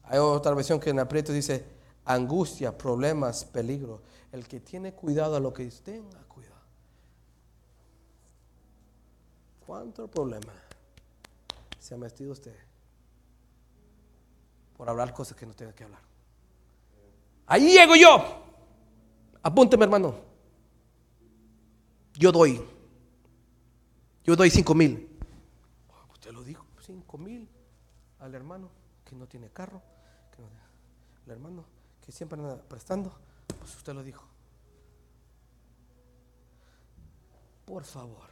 Hay otra versión que en aprietos dice, angustia, problemas, peligro. El que tiene cuidado de lo que dice, tenga cuidado. ¿Cuánto problema se ha metido usted por hablar cosas que no tenga que hablar? Ahí llego yo. Apúnteme, hermano. Yo doy. Yo doy cinco mil. Usted lo dijo, cinco mil al hermano que no tiene carro, que el hermano que siempre anda prestando, pues usted lo dijo. Por favor,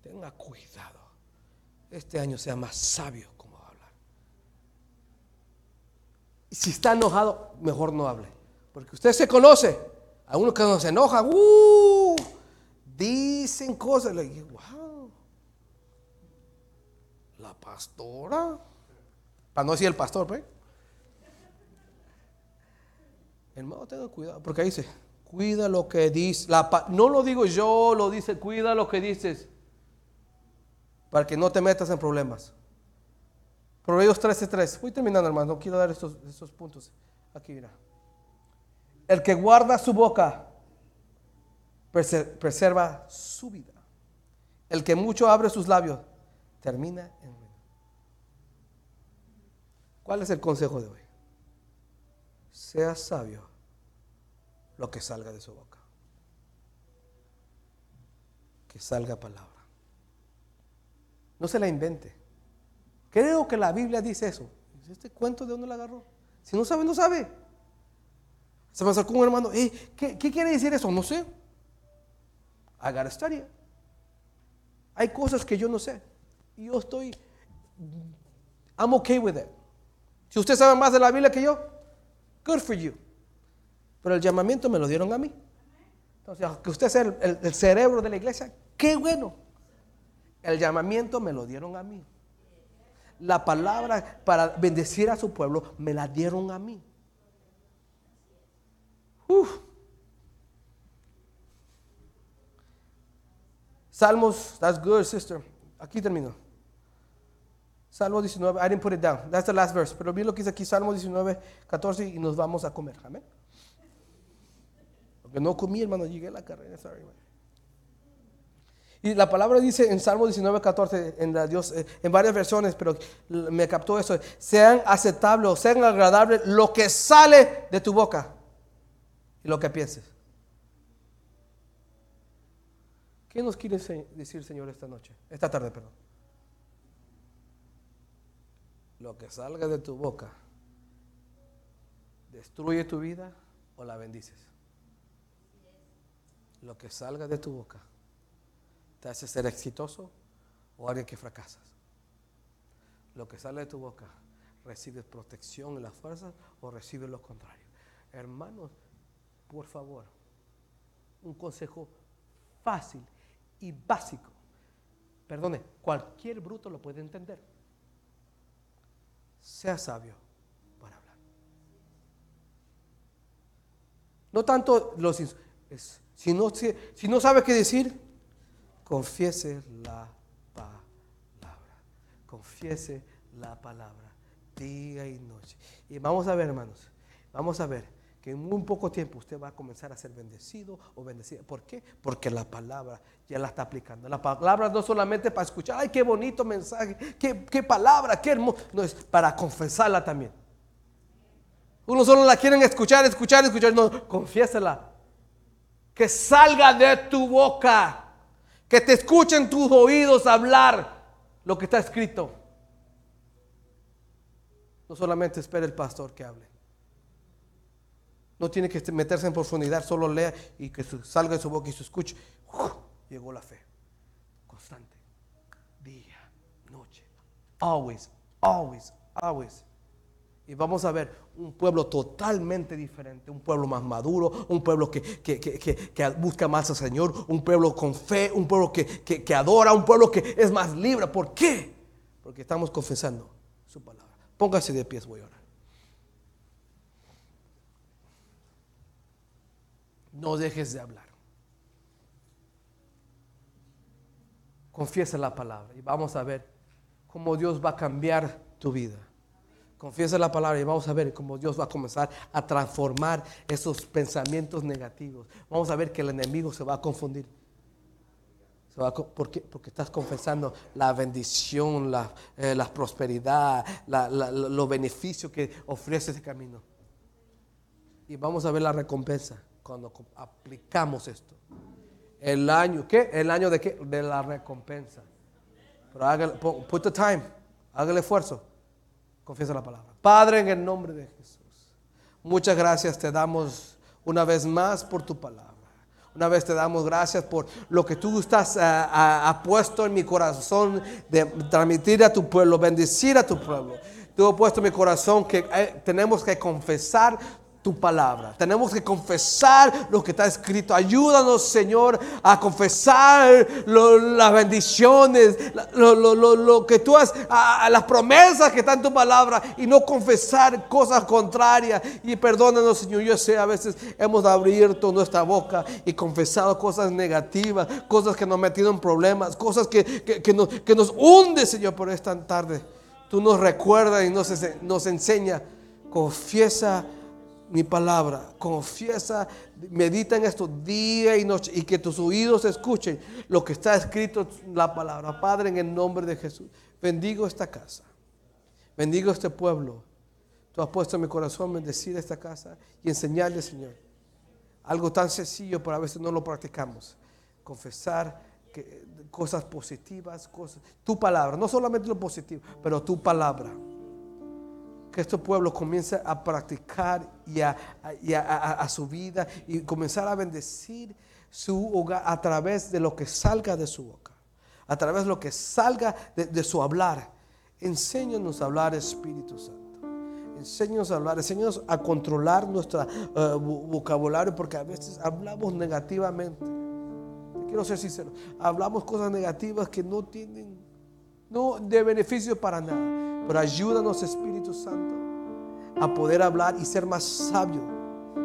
tenga cuidado. Este año sea más sabio como va a hablar. Y si está enojado, mejor no hable. Porque usted se conoce. A uno que no se enoja, uh, dicen cosas. Le digo, wow. La pastora. Para no decir el pastor, pues. Hermano, tenga cuidado. Porque ahí dice, cuida lo que dices. no lo digo yo, lo dice, cuida lo que dices. Para que no te metas en problemas. Proverbios 13:3. Voy terminando, hermano. No quiero dar estos, puntos. Aquí, mira. El que guarda su boca preserva su vida. El que mucho abre sus labios termina en ruina. ¿Cuál es el consejo de hoy? Sea sabio lo que salga de su boca. Que salga palabra. No se la invente. Creo que la Biblia dice eso. ¿Este cuento de dónde la agarró? Si no sabe, no sabe. Se me acercó un hermano, ¿qué, quiere decir eso? No sé. Study. Hay cosas que yo no sé. Y yo estoy, I'm okay with it. Si usted sabe más de la Biblia que yo, good for you. Pero el llamamiento me lo dieron a mí. Entonces, que usted sea el cerebro de la iglesia, qué bueno. El llamamiento me lo dieron a mí. La palabra para bendecir a su pueblo me la dieron a mí. Salmos, that's good, sister. Aquí termino. Salmo 19, I didn't put it down. That's the last verse. Pero vi lo que dice aquí, Salmo 19, 14, y nos vamos a comer. Amén. Porque no comí, hermano, llegué a la carrera. Sorry, Y la palabra dice en Salmo 19, 14, en, la Dios, eh, en varias versiones, pero me captó eso. Sean aceptables, sean agradables lo que sale de tu boca y lo que pienses. ¿Qué nos quiere decir, Señor, esta noche? Esta tarde, perdón. Lo que salga de tu boca, ¿destruye tu vida o la bendices? Lo que salga de tu boca, ¿te hace ser exitoso o alguien que fracasas? Lo que sale de tu boca, ¿recibes protección en las fuerzas o recibes lo contrario? Hermanos, por favor, un consejo fácil y básico. Perdone, cualquier bruto lo puede entender. Sea sabio para hablar. No tanto los... si, no, si no sabe qué decir, confiese la palabra. Confiese la palabra día y noche. Y vamos a ver, hermanos, vamos a ver que en muy poco tiempo usted va a comenzar a ser bendecido o bendecida. ¿Por qué? Porque la palabra ya la está aplicando. La palabra no solamente para escuchar, ay, qué bonito mensaje, qué, palabra, qué hermoso. No, es para confesarla también. Uno solo la quieren escuchar, escuchar, escuchar. No, confiésela. Que salga de tu boca. Que te escuchen tus oídos hablar lo que está escrito. No solamente espere el pastor que hable. No tiene que meterse en profundidad, solo lea y que salga de su boca y se escuche. llegó la fe. Constante. Día, noche. Always, always, always. Y vamos a ver un pueblo totalmente diferente, un pueblo más maduro, un pueblo que, que, que, busca más al Señor, un pueblo con fe, un pueblo que, adora, un pueblo que es más libre. ¿Por qué? Porque estamos confesando su palabra. Póngase de pies, voy a orar. No dejes de hablar. Confiesa la palabra y vamos a ver cómo Dios va a cambiar tu vida. Confiesa la palabra y vamos a ver cómo Dios va a comenzar a transformar esos pensamientos negativos. Vamos a ver que el enemigo se va a confundir. ¿Por qué? Porque estás confesando la bendición, la, eh, prosperidad, los beneficios que ofrece ese camino. Y vamos a ver la recompensa cuando aplicamos esto. El año, ¿qué? El año de qué? De la recompensa. Pero hágale, put the time, hágale esfuerzo. Confiesa la palabra. Padre, en el nombre de Jesús, muchas gracias te damos una vez más por tu palabra. Una vez te damos gracias por lo que tú estás uh, puesto en mi corazón de transmitir a tu pueblo, bendecir a tu pueblo. Tú has puesto en mi corazón que eh, tenemos que confesar tu palabra. Tenemos que confesar lo que está escrito. Ayúdanos, Señor, a confesar las bendiciones, lo, que tú has, las promesas que están en tu palabra y no confesar cosas contrarias. Y perdónanos, Señor, yo sé, a veces hemos abierto nuestra boca y confesado cosas negativas, cosas que nos metido en problemas, cosas que, que, nos, que nos hunde, Señor, por esta tarde. Tú nos recuerdas y nos, nos enseña, confiesa mi palabra. Confiesa, medita en esto día y noche y que tus oídos escuchen lo que está escrito en la palabra. Padre, en el nombre de Jesús, bendigo esta casa. Bendigo este pueblo. Tú has puesto en mi corazón bendecir esta casa y enseñarle, Señor, algo tan sencillo, pero a veces no lo practicamos. Confesar que, cosas positivas, cosas, tu palabra, no solamente lo positivo, pero tu palabra que este pueblo comience a practicar y a, su vida y comenzar a bendecir su hogar a través de lo que salga de su boca, a través de lo que salga de, su hablar. Enséñanos a hablar, Espíritu Santo. Enséñanos a hablar, enséñanos a controlar nuestro eh, vocabulario porque a veces hablamos negativamente. quiero ser sincero, hablamos cosas negativas que no tienen no de beneficio para nada. Pero ayúdanos, Espíritu Santo, a poder hablar y ser más sabio,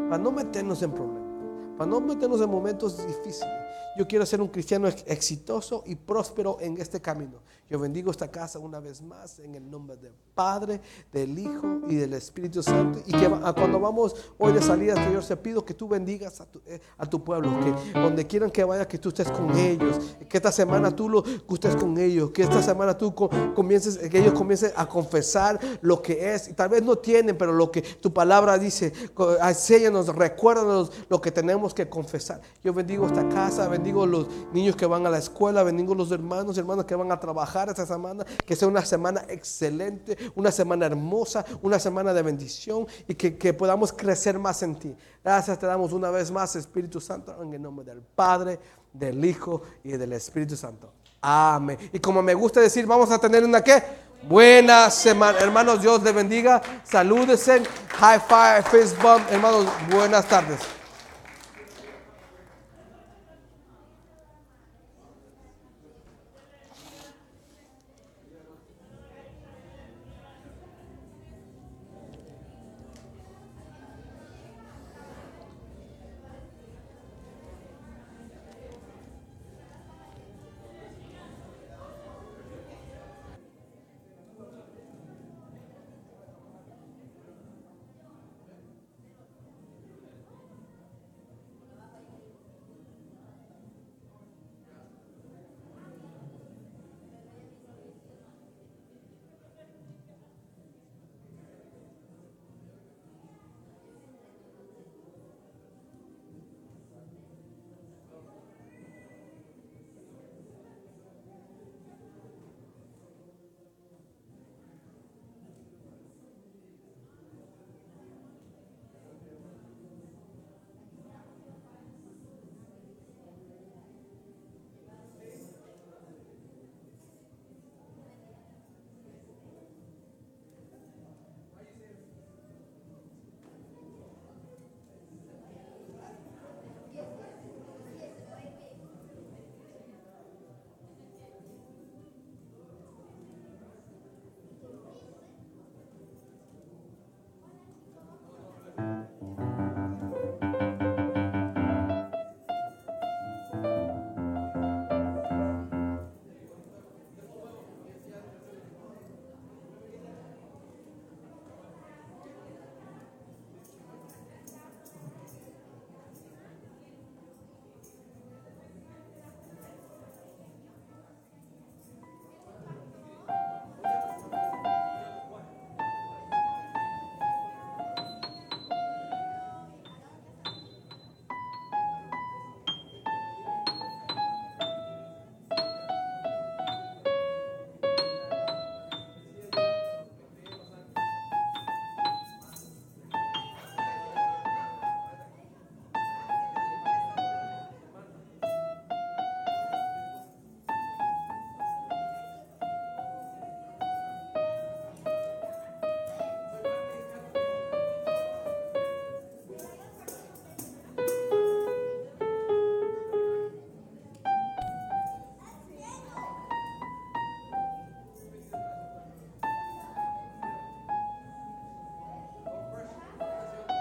para no meternos en problemas, para no meternos en momentos difíciles. Yo quiero ser un cristiano exitoso y próspero en este camino. Yo bendigo esta casa una vez más en el nombre del Padre, del Hijo y del Espíritu Santo. Y que cuando vamos hoy de salida, Señor, se pido que tú bendigas eh, a tu, pueblo, que donde quieran que vaya, que tú estés con ellos, que esta semana tú lo, estés con ellos, que esta semana tú comiences, que ellos comiencen a confesar lo que es. Y tal vez no tienen, pero lo que tu palabra dice, enséñanos, recuérdanos lo que tenemos que confesar. Yo bendigo esta casa, bendigo los niños que van a la escuela, bendigo los hermanos y hermanas que van a trabajar esta semana, que sea una semana excelente, una semana hermosa, una semana de bendición y que, podamos crecer más en ti. Gracias te damos una vez más, Espíritu Santo, en el nombre del Padre, del Hijo y del Espíritu Santo. Amén. Y como me gusta decir, vamos a tener una que buena semana. Hermanos, Dios les bendiga. Salúdense. High five, fist bump. Hermanos, buenas tardes.